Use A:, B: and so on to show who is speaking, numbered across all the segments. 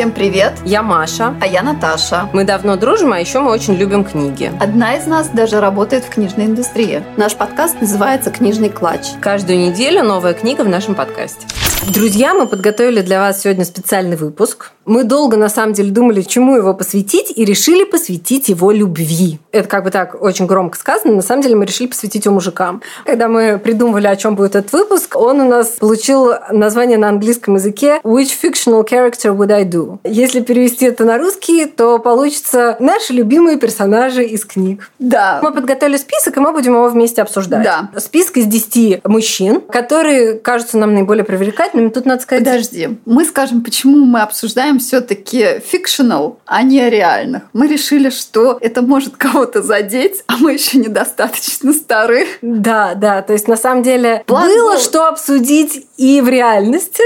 A: Всем привет!
B: Я Маша.
A: А я Наташа.
B: Мы давно дружим, а еще мы очень любим книги.
A: Одна из нас даже работает в книжной индустрии. Наш подкаст называется «Книжный клатч».
B: Каждую неделю новая книга в нашем подкасте. Друзья, мы подготовили для вас сегодня специальный выпуск. Мы долго, на самом деле, думали, чему его посвятить, и решили посвятить его любви. Это как бы так очень громко сказано. На самом деле мы решили посвятить его мужикам. Когда мы придумывали, о чем будет этот выпуск, он у нас получил название на английском языке «Which fictional character would I do?». Если перевести это на русский, то получится «Наши любимые персонажи из книг».
A: Да.
B: Мы подготовили список, и мы будем его вместе обсуждать.
A: Да.
B: Список из 10 мужчин, которые кажутся нам наиболее привлекательными. Тут надо сказать...
A: Подожди. Мы скажем, почему мы обсуждаем все-таки fictional, а не реальных. Мы решили, что это может кого-то задеть, а мы еще недостаточно стары.
B: Да, да. То есть, на самом деле,
A: План
B: было
A: был.
B: что обсудить и в реальности,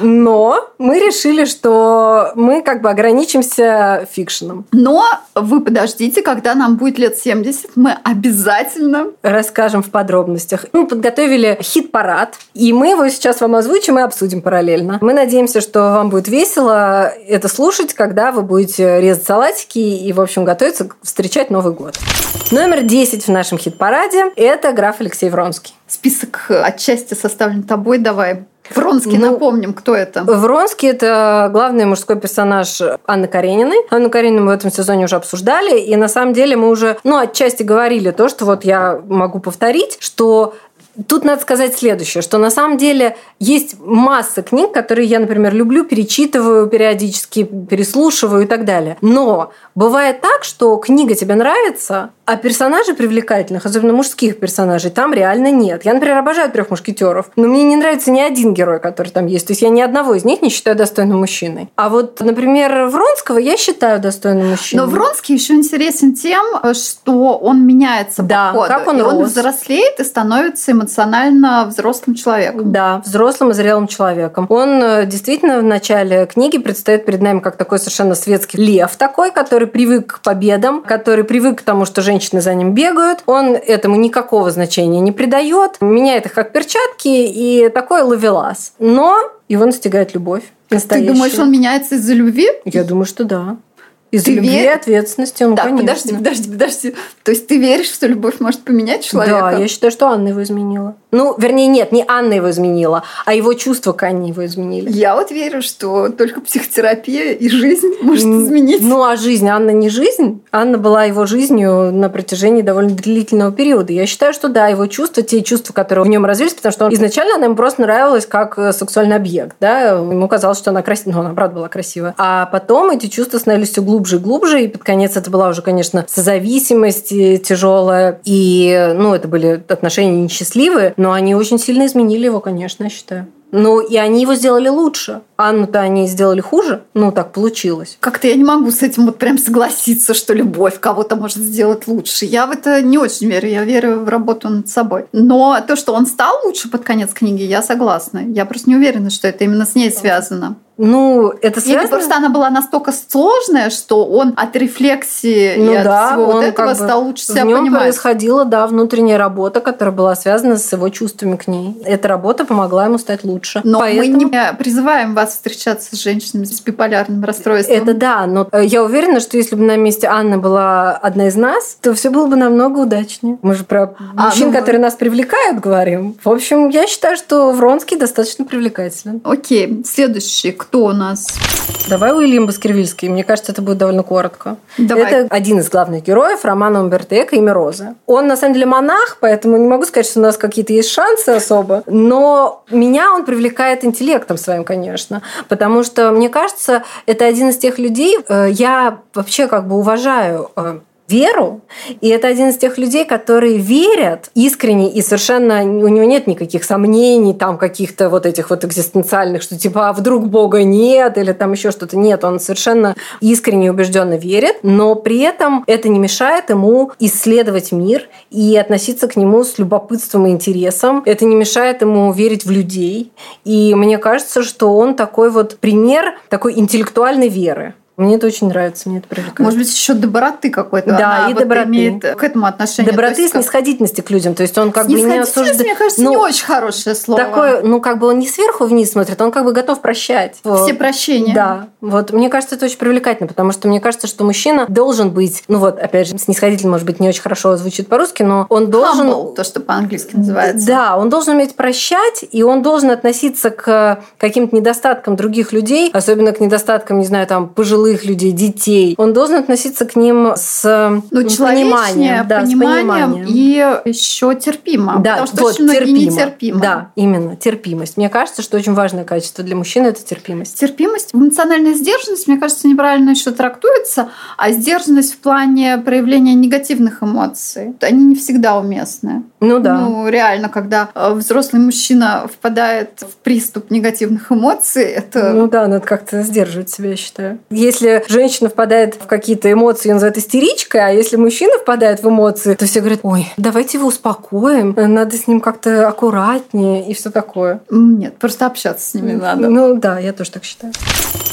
B: но мы решили, что мы как бы ограничимся fiction ом.
A: Но вы подождите, когда нам будет лет 70, мы обязательно...
B: Расскажем в подробностях. Мы подготовили хит-парад, и мы его сейчас вам озвучим и обсудим параллельно. Мы надеемся, что вам будет весело это слушать, когда вы будете резать салатики и, в общем, готовиться встречать Новый год. Номер 10 в нашем хит-параде – это граф Алексей Вронский.
A: Список отчасти составлен тобой, давай. Вронский,
B: Ну,
A: напомним, кто это.
B: Вронский – это главный мужской персонаж Анны Карениной. Анну Каренину мы в этом сезоне уже обсуждали, и на самом деле мы уже, ну, отчасти говорили то, что вот я могу повторить, что Тут надо сказать следующее, что на самом деле есть масса книг, которые я, например, люблю, перечитываю периодически, переслушиваю и так далее. Но бывает так, что книга тебе нравится, а персонажей привлекательных, особенно мужских персонажей, там реально нет. Я, например, обожаю трех мушкетеров, но мне не нравится ни один герой, который там есть. То есть я ни одного из них не считаю достойным мужчиной. А вот, например, Вронского я считаю достойным мужчиной.
A: Но Вронский еще интересен тем, что он меняется
B: Да,
A: по ходу.
B: как он
A: и он
B: рос.
A: взрослеет и становится эмоционально взрослым человеком.
B: Да, взрослым и зрелым человеком. Он э, действительно в начале книги предстает перед нами как такой совершенно светский лев такой, который привык к победам, который привык к тому, что женщины за ним бегают. Он этому никакого значения не придает, меняет их как перчатки и такой ловелас. Но его настигает любовь.
A: Ты
B: Настоящая.
A: думаешь, он меняется из-за любви?
B: Я думаю, что да. Из-за
A: Ты
B: любви
A: вер-
B: ответственности, ну,
A: так,
B: конечно.
A: подожди, подожди, подожди. То есть ты веришь, что любовь может поменять человека?
B: Да, я считаю, что Анна его изменила. Ну, вернее, нет, не Анна его изменила, а его чувства к Анне его изменили.
A: Я вот верю, что только психотерапия и жизнь может изменить.
B: Ну, а жизнь? Анна не жизнь. Анна была его жизнью на протяжении довольно длительного периода. Я считаю, что да, его чувства, те чувства, которые в нем развились, потому что он- изначально она ему просто нравилась как э, сексуальный объект. Да? Ему казалось, что она красивая. Ну, она, правда, была красивая. А потом эти чувства становились все глубже и глубже, и под конец это была уже, конечно, созависимость э, тяжелая. И, ну, это были отношения несчастливые, но они очень сильно изменили его, конечно, я считаю. Ну, и они его сделали лучше. Анну-то они сделали хуже. Ну, так получилось.
A: Как-то я не могу с этим вот прям согласиться, что любовь кого-то может сделать лучше. Я в это не очень верю. Я верю в работу над собой. Но то, что он стал лучше под конец книги, я согласна. Я просто не уверена, что это именно с ней связано.
B: Ну, это
A: Или
B: связано...
A: просто она была настолько сложная, что он от рефлексии
B: Ну
A: и от
B: да,
A: всего вот этого
B: как бы-
A: стал лучше себя
B: в нем
A: понимать.
B: происходила, да, внутренняя работа, которая была связана с его чувствами к ней. Эта работа помогла ему стать лучше.
A: Но
B: Поэтому...
A: мы не призываем вас встречаться с женщинами с биполярным расстройством.
B: Это да, но э, я уверена, что если бы на месте Анны была одна из нас, то все было бы намного удачнее. Мы же про
A: А,
B: мужчин,
A: ну,
B: которые нас привлекают, говорим. В общем, я считаю, что Вронский достаточно привлекателен.
A: Окей, следующий. Кто у нас?
B: Давай Уильям Баскервильский. Мне кажется, это будет довольно коротко.
A: Давай.
B: Это один из главных героев романа Умберто Эко «Имя Розы». Он, на самом деле, монах, поэтому не могу сказать, что у нас какие-то есть шансы особо. Но меня он привлекает интеллектом своим, конечно. Потому что, мне кажется, это один из тех людей, э, я вообще как бы уважаю э, веру, и это один из тех людей, которые верят искренне и совершенно у него нет никаких сомнений, там каких-то вот этих вот экзистенциальных, что типа а вдруг Бога нет или там еще что-то. Нет, он совершенно искренне и убежденно верит, но при этом это не мешает ему исследовать мир и относиться к нему с любопытством и интересом. Это не мешает ему верить в людей. И мне кажется, что он такой вот пример такой интеллектуальной веры. Мне это очень нравится, мне это привлекает.
A: Может быть, еще доброты какой-то.
B: Да,
A: Она
B: и
A: вот
B: доброты.
A: имеет к этому отношение.
B: Доброты
A: есть
B: и снисходительности к людям. То есть он как бы не осуждает.
A: мне кажется,
B: Ну,
A: не очень хорошее слово.
B: Такое, ну, как бы он не сверху вниз смотрит, он как бы готов прощать.
A: Все прощения.
B: Да, вот мне кажется, это очень привлекательно, потому что мне кажется, что мужчина должен быть, ну вот, опять же, снисходительно, может быть, не очень хорошо звучит по-русски, но он должен...
A: Humble, то, что по-английски называется.
B: Да, он должен уметь прощать, и он должен относиться к каким-то недостаткам других людей, особенно к недостаткам, не знаю, там, пожилых людей, детей. Он должен относиться к ним с
A: Ну,
B: пониманием. Да, с
A: пониманием
B: пониманием.
A: и еще терпимо.
B: Да,
A: потому что
B: вот,
A: очень многие
B: терпимо.
A: нетерпимы.
B: Да, именно, терпимость. Мне кажется, что очень важное качество для мужчины – это терпимость.
A: Терпимость, эмоциональная сдержанность, мне кажется, неправильно еще трактуется, а сдержанность в плане проявления негативных эмоций. Они не всегда уместны.
B: Ну да.
A: Ну, реально, когда э, взрослый мужчина впадает в приступ негативных эмоций, это...
B: Ну да, надо как-то сдерживать себя, я считаю. Если женщина впадает в какие-то эмоции, ее называют истеричкой, а если мужчина впадает в эмоции, то все говорят, ой, давайте его успокоим, надо с ним как-то аккуратнее и все такое.
A: Нет, просто общаться с ними надо.
B: Ну да, я тоже так считаю.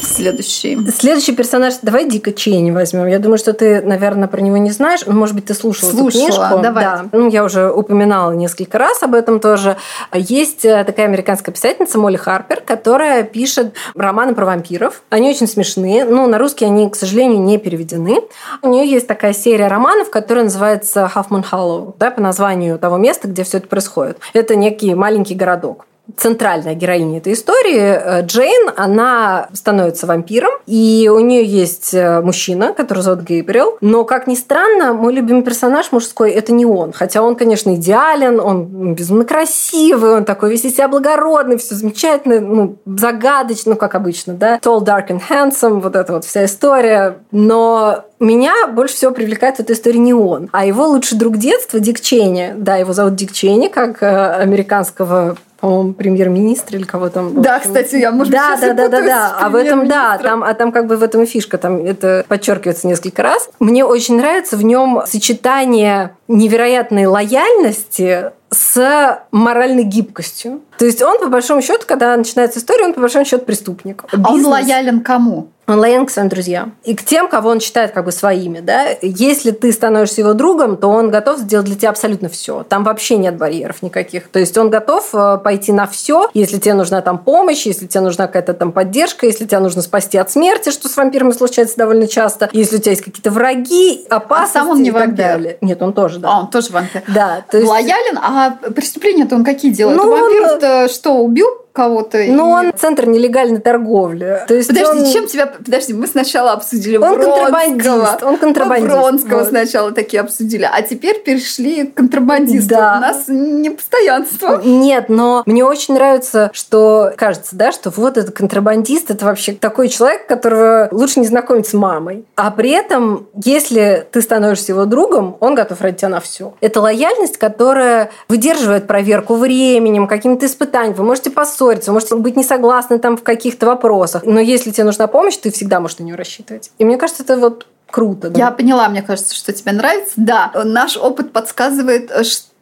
A: Следующий.
B: Следующий персонаж, давай Дика Чейни возьмем. Я думаю, что ты, наверное, про него не знаешь. Ну, может быть, ты слушала,
A: Слушала,
B: эту книжку.
A: давай.
B: Да. Ну, я уже упоминала несколько раз об этом тоже. Есть э, такая американская писательница Молли Харпер, которая пишет романы про вампиров. Они очень смешные. Ну, на русский они, к сожалению, не переведены. У нее есть такая серия романов, которая называется Halfmoon Hollow, да, по названию того места, где все это происходит. Это некий маленький городок центральная героиня этой истории, э, Джейн, она становится вампиром, и у нее есть э, мужчина, который зовут Гейбриэл, но, как ни странно, мой любимый персонаж мужской – это не он. Хотя он, конечно, идеален, он безумно красивый, он такой весь из себя благородный, все замечательно, ну, загадочно, ну, как обычно, да. Tall, dark and handsome, вот эта вот вся история. Но меня больше всего привлекает в этой истории не он, а его лучший друг детства Дик Чейни. Да, его зовут Дик Чейни, как э, американского по-моему, премьер-министр или кого там.
A: Да, кстати, я, может
B: да,
A: быть,
B: да, да, да, да.
A: с
B: А в этом, да, там, а там как бы в этом и фишка, там это подчеркивается несколько раз. Мне очень нравится в нем сочетание невероятной лояльности с моральной гибкостью. То есть он, по большому счету, когда начинается история, он, по большому счету, преступник.
A: А он
B: Бизнес-
A: лоялен кому?
B: Он лоялен к своим друзьям. И к тем, кого он считает как бы своими. Да? Если ты становишься его другом, то он готов сделать для тебя абсолютно все. Там вообще нет барьеров никаких. То есть он готов э, пойти на все, если тебе нужна там помощь, если тебе нужна какая-то там поддержка, если тебя нужно спасти от смерти, что с вампирами случается довольно часто, если у тебя есть какие-то враги, опасности
A: А сам он не вампир?
B: далее. Нет, он тоже, да.
A: А, он тоже вампир.
B: Да, то есть...
A: Лоялен, а преступления-то он какие делает?
B: Ну, он-
A: Вампир-то что, убил кого-то?
B: Ну,
A: И-
B: он центр нелегальной торговли. То есть
A: Подожди,
B: он-
A: чем тебя... Подожди, мы сначала обсудили
B: Он
A: Вронского.
B: контрабандист, он контрабандист.
A: Мы Вронского
B: Вот.
A: сначала такие обсудили, а теперь перешли к контрабандисту.
B: Да.
A: У нас непостоянство.
B: Нет, но мне очень нравится, что кажется, да, что вот этот контрабандист, это вообще такой человек, которого лучше не знакомить с мамой. А при этом, если ты становишься его другом, он готов ради тебя на все. Это лояльность, которая выдерживает проверку временем, какими-то испытаниями. Вы можете поссориться, вы можете быть не согласны там в каких-то вопросах. Но если тебе нужна помощь, ты всегда можешь на нее рассчитывать. И мне кажется, это вот круто. да.
A: Я поняла, мне кажется, что тебе нравится. Да, наш опыт подсказывает, что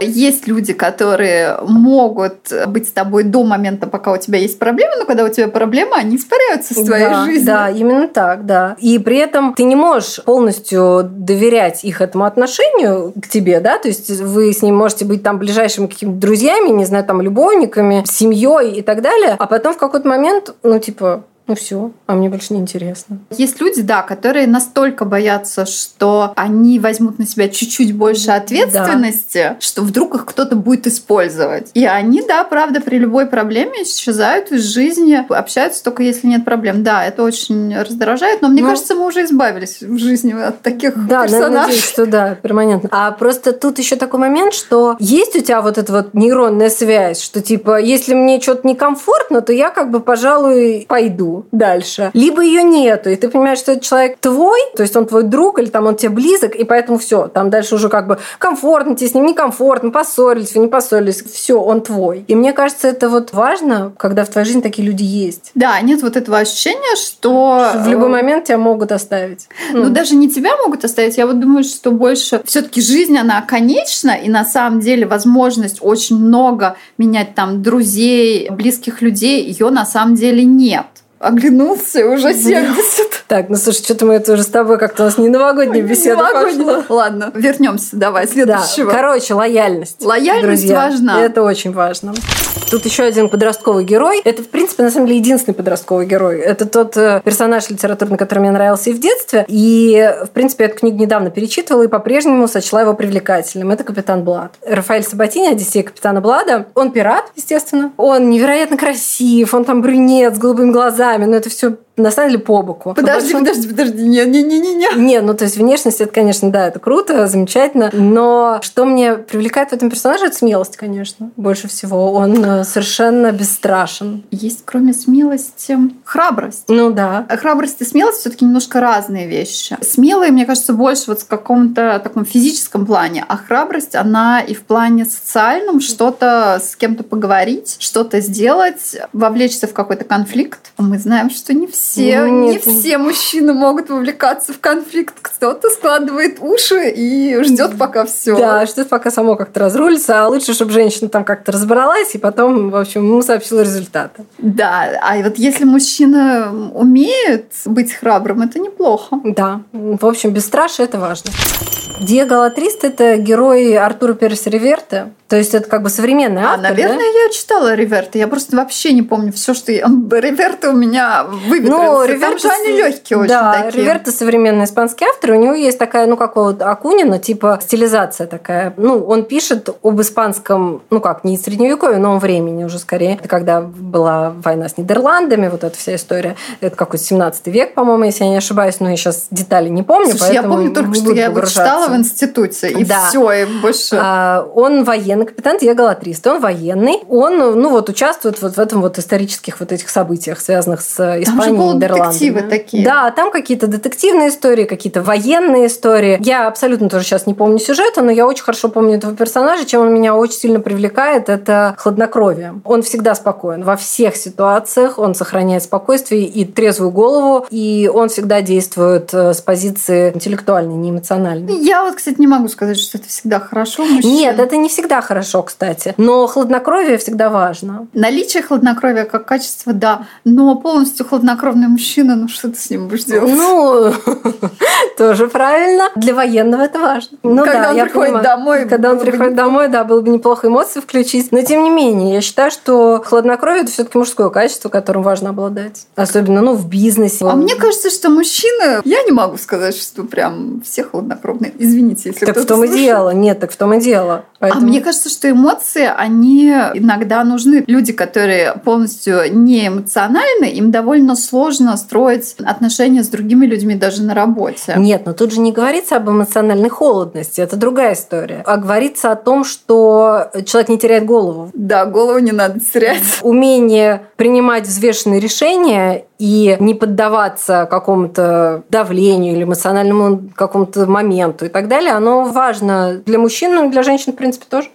A: есть люди, которые могут быть с тобой до момента, пока у тебя есть проблемы, но когда у тебя проблемы, они испаряются с твоей
B: да,
A: жизни.
B: Да, именно так, да. И при этом ты не можешь полностью доверять их этому отношению к тебе, да, то есть вы с ним можете быть там ближайшими какими-то друзьями, не знаю, там любовниками, семьей и так далее, а потом в какой-то момент, ну типа, ну все, а мне больше не интересно.
A: Есть люди, да, которые настолько боятся, что они возьмут на себя чуть-чуть больше ответственности, что вдруг их кто-то будет использовать. И они, да, правда, при любой проблеме исчезают из жизни, общаются только если нет проблем. Да, это очень раздражает, но мне
B: Ну,
A: кажется, мы уже избавились в жизни от таких
B: Да, надеюсь,
A: персонажей.
B: что да, перманентно. А просто тут еще такой момент, что есть у тебя вот эта вот нейронная связь, что типа, если мне что-то некомфортно, то я как бы, пожалуй, пойду дальше. Либо ее нету, и ты понимаешь, что этот человек твой, то есть он твой друг, или там он тебе близок, и поэтому все, там дальше уже как бы комфортно тебе с ним, некомфортно, поссорились, вы не поссорились, все, он твой. И мне кажется, это вот важно, когда в твоей жизни такие люди есть.
A: Да, нет вот этого ощущения, что...
B: В любой момент тебя могут оставить.
A: Ну, даже не тебя могут оставить. Я вот думаю, что больше все-таки жизнь, она конечна, и на самом деле возможность очень много менять там друзей, близких людей, ее на самом деле нет. Оглянулся, уже 70.
B: Так, ну слушай, что-то мы это уже с тобой как-то у нас не новогодняя беседа пошла.
A: Ладно, вернемся давай, следующего.
B: Да. Короче, лояльность.
A: Лояльность
B: друзья.
A: важна.
B: Это очень важно. Тут еще один подростковый герой. Это, в принципе, на самом деле, единственный подростковый герой. Это тот э, персонаж литературный, который мне нравился и в детстве. И, в принципе, эту книгу недавно перечитывала и по-прежнему сочла его привлекательным. Это «Капитан Блад». Рафаэль Сабатини, «Одиссея капитана Блада». Он пират, естественно. Он невероятно красив, он там брюнет с голубыми глазами, но это все на самом деле по боку.
A: Подожди,
B: большому...
A: подожди, подожди, не, не, не, не, не.
B: Не, ну то есть внешность это, конечно, да, это круто, замечательно, но что мне привлекает в этом персонаже, это смелость, конечно, больше всего. Он э, совершенно бесстрашен.
A: Есть, кроме смелости, храбрость.
B: Ну да.
A: А храбрость и смелость все-таки немножко разные вещи. Смелые, мне кажется, больше вот в каком-то таком физическом плане, а храбрость, она и в плане социальном что-то с кем-то поговорить, что-то сделать, вовлечься в какой-то конфликт. Мы знаем, что не все ну, не все мужчины могут вовлекаться в конфликт. Кто-то складывает уши и ждет пока все.
B: Да, ждет пока само как-то разрулится. А лучше, чтобы женщина там как-то разобралась и потом, в общем, ему сообщила результаты.
A: Да, а вот если мужчина умеет быть храбрым, это неплохо.
B: Да, в общем, бесстрашие это важно. Диего Латрист – это герой Артура Переса Реверта. То есть это как бы современный а, автор,
A: А, наверное,
B: да?
A: я читала Реверта. Я просто вообще не помню все, что я... Реверта у меня выветрился. Ну, Реверта... Там же они легкие очень
B: да,
A: такие.
B: Реверта современный испанский автор. У него есть такая, ну, как у Акунина, типа стилизация такая. Ну, он пишет об испанском, ну как, не средневековье, но времени уже скорее. Это когда была война с Нидерландами, вот эта вся история. Это какой-то 17 век, по-моему, если я не ошибаюсь. Но я сейчас детали не помню,
A: Слушай, я помню только, что я его читала в институте, и да. все, и больше...
B: А, он военный капитан Диего Латрист, он военный, он, ну вот, участвует вот в этом вот исторических вот этих событиях, связанных с Испанией и Нидерландами. детективы
A: такие.
B: Да, там какие-то детективные истории, какие-то военные истории. Я абсолютно тоже сейчас не помню сюжета, но я очень хорошо помню этого персонажа, чем он меня очень сильно привлекает, это хладнокровие. Он всегда спокоен во всех ситуациях, он сохраняет спокойствие и трезвую голову, и он всегда действует э, с позиции интеллектуальной, не эмоциональной.
A: Я вот, кстати, не могу сказать, что это всегда хорошо. Мужчин.
B: Нет, это не всегда хорошо, кстати. Но хладнокровие всегда важно.
A: Наличие хладнокровия как качество, да. Но полностью хладнокровный мужчина, ну что ты с ним будешь делать?
B: Ну, тоже правильно. Для военного это важно. Ну,
A: когда
B: да,
A: он приходит понимаю. домой.
B: Когда он приходит домой, да, было бы неплохо эмоции включить. Но тем не менее, я считаю, что хладнокровие это все-таки мужское качество, которым важно обладать. Особенно, ну, в бизнесе.
A: А мне кажется, что мужчины, я не могу сказать, что прям все хладнокровные. Извините, если
B: Так в том
A: слушает.
B: и дело. Нет, так в том и дело.
A: Поэтому... А мне кажется, что эмоции, они иногда нужны. Люди, которые полностью не эмоциональны, им довольно сложно строить отношения с другими людьми даже на работе.
B: Нет, но тут же не говорится об эмоциональной холодности. Это другая история. А говорится о том, что человек не теряет голову.
A: Да, голову не надо терять.
B: Умение принимать взвешенные решения и не поддаваться какому-то давлению или эмоциональному какому-то моменту и так далее, оно важно для мужчин, но и для женщин, в принципе, тоже.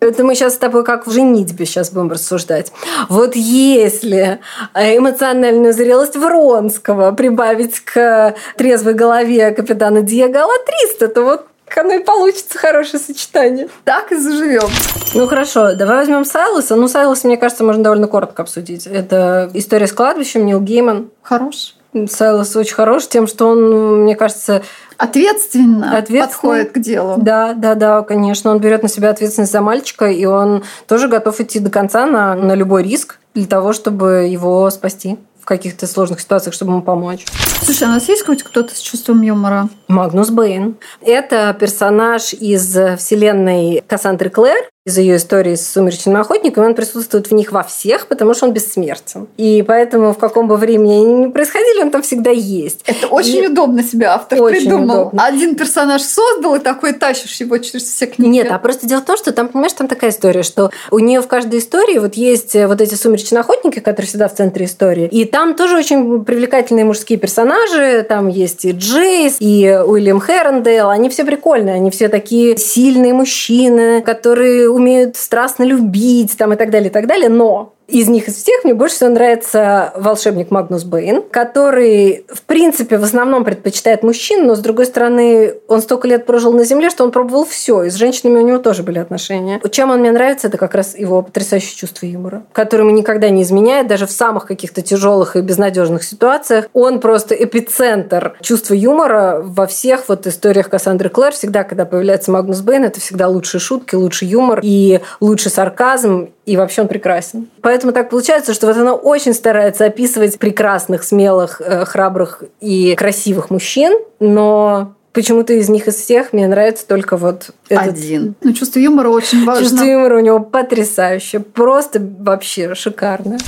B: Это мы сейчас с тобой как в женитьбе сейчас будем рассуждать. Вот если эмоциональную зрелость Вронского прибавить к трезвой голове капитана Диего Алатриста, то вот оно и получится хорошее сочетание.
A: Так и заживем.
B: Ну хорошо, давай возьмем Сайлоса. Ну, Сайлоса, мне кажется, можно довольно коротко обсудить. Это история с кладбищем, Нил Гейман.
A: Хорош.
B: Сайлос очень хорош тем, что он, мне кажется,
A: ответственно, ответственно подходит к делу.
B: Да, да, да, конечно. Он берет на себя ответственность за мальчика, и он тоже готов идти до конца на, на любой риск для того, чтобы его спасти в каких-то сложных ситуациях, чтобы ему помочь.
A: Слушай, а у нас есть хоть кто-то с чувством юмора?
B: Магнус Бэйн. Это персонаж из вселенной Кассандры Клэр из ее истории с «Сумеречным охотником», он присутствует в них во всех, потому что он бессмертен. И поэтому в каком бы времени они ни происходили, он там всегда есть.
A: Это очень и... удобно себе автор очень придумал. Удобно. Один персонаж создал, и такой тащишь его через все книги.
B: Нет, а просто дело в том, что там, понимаешь, там такая история, что у нее в каждой истории вот есть вот эти «Сумеречные охотники», которые всегда в центре истории. И там тоже очень привлекательные мужские персонажи. Там есть и Джейс, и Уильям Хэррондейл. Они все прикольные, они все такие сильные мужчины, которые умеют страстно любить там, и так далее, и так далее. Но из них из всех мне больше всего нравится волшебник Магнус Бэйн, который, в принципе, в основном предпочитает мужчин, но, с другой стороны, он столько лет прожил на Земле, что он пробовал все, и с женщинами у него тоже были отношения. Чем он мне нравится, это как раз его потрясающее чувство юмора, которое никогда не изменяет, даже в самых каких-то тяжелых и безнадежных ситуациях. Он просто эпицентр чувства юмора во всех вот историях Кассандры Клэр. Всегда, когда появляется Магнус Бэйн, это всегда лучшие шутки, лучший юмор и лучший сарказм, и вообще он прекрасен. Поэтому так получается, что вот она очень старается описывать прекрасных, смелых, э, храбрых и красивых мужчин, но почему-то из них из всех мне нравится только вот этот...
A: один. Ну, чувство юмора очень важно.
B: Чувство юмора у него потрясающее. Просто вообще шикарно.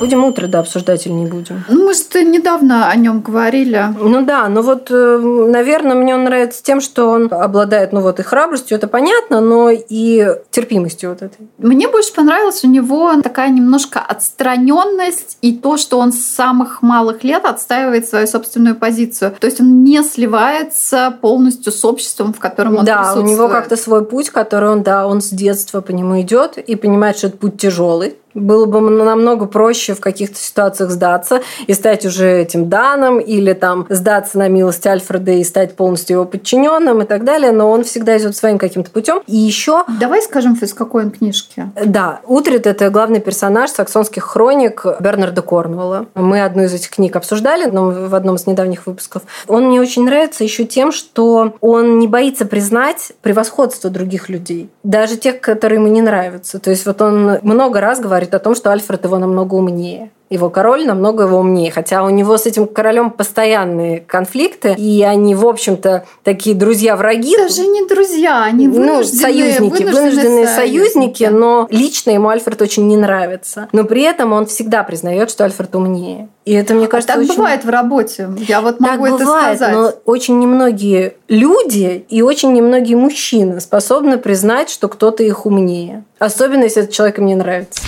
B: Будем утро, да, обсуждать или не будем?
A: Ну, мы же недавно о нем говорили.
B: Ну да, но вот, э, наверное, мне он нравится тем, что он обладает, ну вот, и храбростью, это понятно, но и терпимостью вот этой.
A: Мне больше понравилась у него такая немножко отстраненность и то, что он с самых малых лет отстаивает свою собственную позицию. То есть он не сливается полностью с обществом, в котором он
B: Да, у него как-то свой путь, который он, да, он с детства по нему идет и понимает, что это путь тяжелый, было бы намного проще в каких-то ситуациях сдаться и стать уже этим Даном или там сдаться на милость Альфреда и стать полностью его подчиненным и так далее, но он всегда идет своим каким-то путем. И еще...
A: Давай скажем, из какой он книжки.
B: Да, Утрит – это главный персонаж саксонских хроник Бернарда Корнуэлла. Мы одну из этих книг обсуждали но в одном из недавних выпусков. Он мне очень нравится еще тем, что он не боится признать превосходство других людей, даже тех, которые ему не нравятся. То есть вот он много раз говорит говорит о том, что Альфред его намного умнее его король намного его умнее. Хотя у него с этим королем постоянные конфликты, и они, в общем-то, такие друзья-враги.
A: Даже не друзья, они ну, вынужденные, ну,
B: союзники, вынужденные, вынужденные союзники, союзники, но лично ему Альфред очень не нравится. Но при этом он всегда признает, что Альфред умнее. И это, мне кажется,
A: а так
B: очень...
A: бывает в работе. Я вот
B: могу
A: так
B: это бывает,
A: сказать.
B: но очень немногие люди и очень немногие мужчины способны признать, что кто-то их умнее. Особенно, если этот человек им не нравится.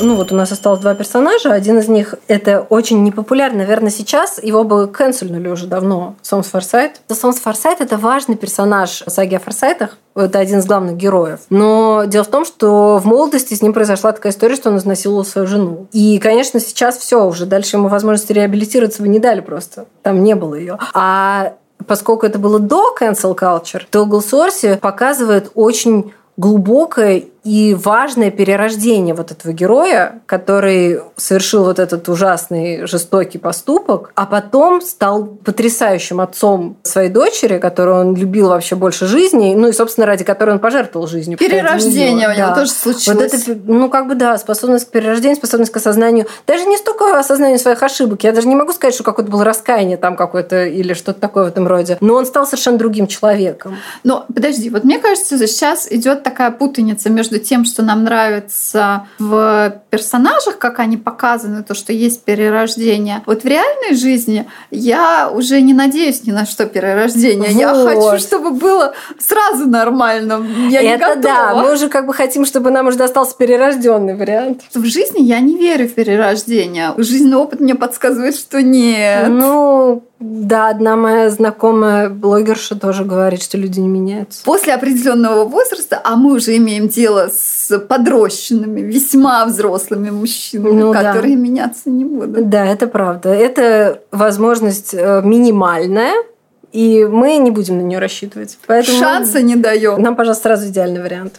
B: Ну вот у нас осталось два персонажа. Один из них это очень непопулярный. Наверное, сейчас его бы канцельнули уже давно. Сомс Форсайт. Сомс Форсайт это важный персонаж саги о Форсайтах. Это один из главных героев. Но дело в том, что в молодости с ним произошла такая история, что он изнасиловал свою жену. И, конечно, сейчас все уже. Дальше ему возможности реабилитироваться бы не дали просто. Там не было ее. А поскольку это было до cancel culture, то Голсорси показывает очень глубокое и важное перерождение вот этого героя, который совершил вот этот ужасный, жестокий поступок, а потом стал потрясающим отцом своей дочери, которую он любил вообще больше жизни, ну и, собственно, ради которой он пожертвовал жизнью.
A: Перерождение у него да. тоже случилось.
B: Вот это, ну, как бы, да, способность к перерождению, способность к осознанию. Даже не столько осознанию своих ошибок. Я даже не могу сказать, что какое-то было раскаяние там какое-то или что-то такое в этом роде. Но он стал совершенно другим человеком.
A: Но, подожди, вот мне кажется, сейчас идет такая путаница между между тем, что нам нравится в персонажах, как они показаны, то, что есть перерождение. Вот в реальной жизни я уже не надеюсь ни на что перерождение. Вот. Я хочу, чтобы было сразу нормально. Я
B: Это
A: не готова.
B: да, мы уже как бы хотим, чтобы нам уже достался перерожденный вариант.
A: В жизни я не верю в перерождение. Жизненный опыт мне подсказывает, что нет.
B: Ну, да, одна моя знакомая блогерша тоже говорит, что люди не меняются.
A: После определенного возраста, а мы уже имеем дело с подрощенными, весьма взрослыми мужчинами, ну, которые да. меняться не будут.
B: Да, это правда. Это возможность э, минимальная, и мы не будем на нее рассчитывать.
A: Поэтому Шанса не даем.
B: Нам, пожалуйста, сразу идеальный вариант.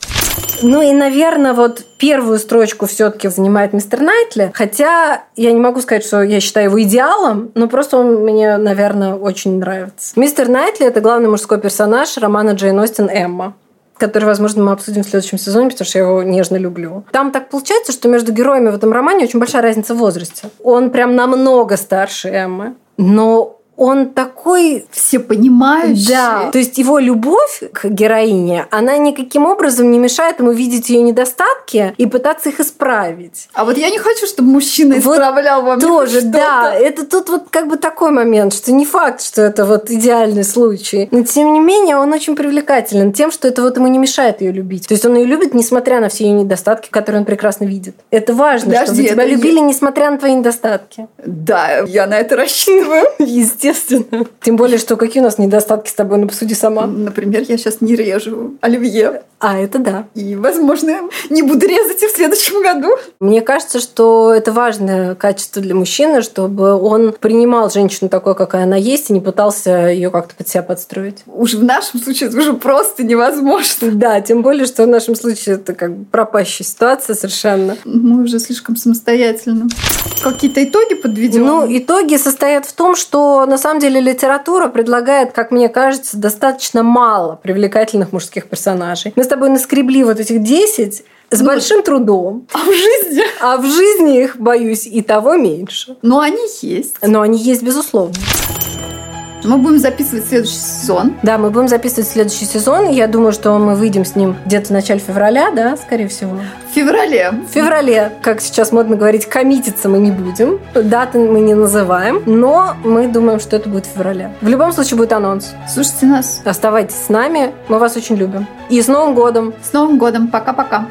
B: Ну и, наверное, вот первую строчку все-таки занимает мистер Найтли. Хотя я не могу сказать, что я считаю его идеалом, но просто он мне, наверное, очень нравится. Мистер Найтли это главный мужской персонаж романа Джейн Остин Эмма который, возможно, мы обсудим в следующем сезоне, потому что я его нежно люблю. Там так получается, что между героями в этом романе очень большая разница в возрасте. Он прям намного старше Эммы, но он такой
A: всепонимающий.
B: Да. То есть его любовь к героине, она никаким образом не мешает ему видеть ее недостатки и пытаться их исправить.
A: А вот я не хочу, чтобы мужчина исправлял вот вам
B: тоже, да. Это тут вот как бы такой момент, что не факт, что это вот идеальный случай. Но тем не менее он очень привлекателен тем, что это вот ему не мешает ее любить. То есть он ее любит, несмотря на все ее недостатки, которые он прекрасно видит. Это важно, Подожди, чтобы тебя любили, несмотря на твои недостатки.
A: Да, я на это рассчитываю.
B: Естественно естественно. Тем более, что какие у нас недостатки с тобой, ну посуди сама.
A: Например, я сейчас не режу оливье.
B: А, это да.
A: И, возможно, не буду резать и в следующем году.
B: Мне кажется, что это важное качество для мужчины, чтобы он принимал женщину такой, какая она есть, и не пытался ее как-то под себя подстроить.
A: Уж в нашем случае это уже просто невозможно.
B: Да, тем более, что в нашем случае это как бы пропащая ситуация совершенно.
A: Мы уже слишком самостоятельны. Какие-то итоги подведем?
B: Ну, итоги состоят в том, что на самом деле литература предлагает, как мне кажется, достаточно мало привлекательных мужских персонажей. Мы с тобой наскребли вот этих 10 с
A: Ну,
B: большим трудом.
A: А в жизни?
B: А в жизни их, боюсь, и того меньше.
A: Но они есть.
B: Но они есть, безусловно.
A: Мы будем записывать следующий сезон.
B: Да, мы будем записывать следующий сезон. Я думаю, что мы выйдем с ним где-то в начале февраля, да, скорее всего.
A: В феврале.
B: В феврале, как сейчас модно говорить, коммититься мы не будем. Даты мы не называем, но мы думаем, что это будет в феврале. В любом случае будет анонс.
A: Слушайте нас.
B: Оставайтесь с нами, мы вас очень любим. И с Новым годом!
A: С Новым годом. Пока-пока.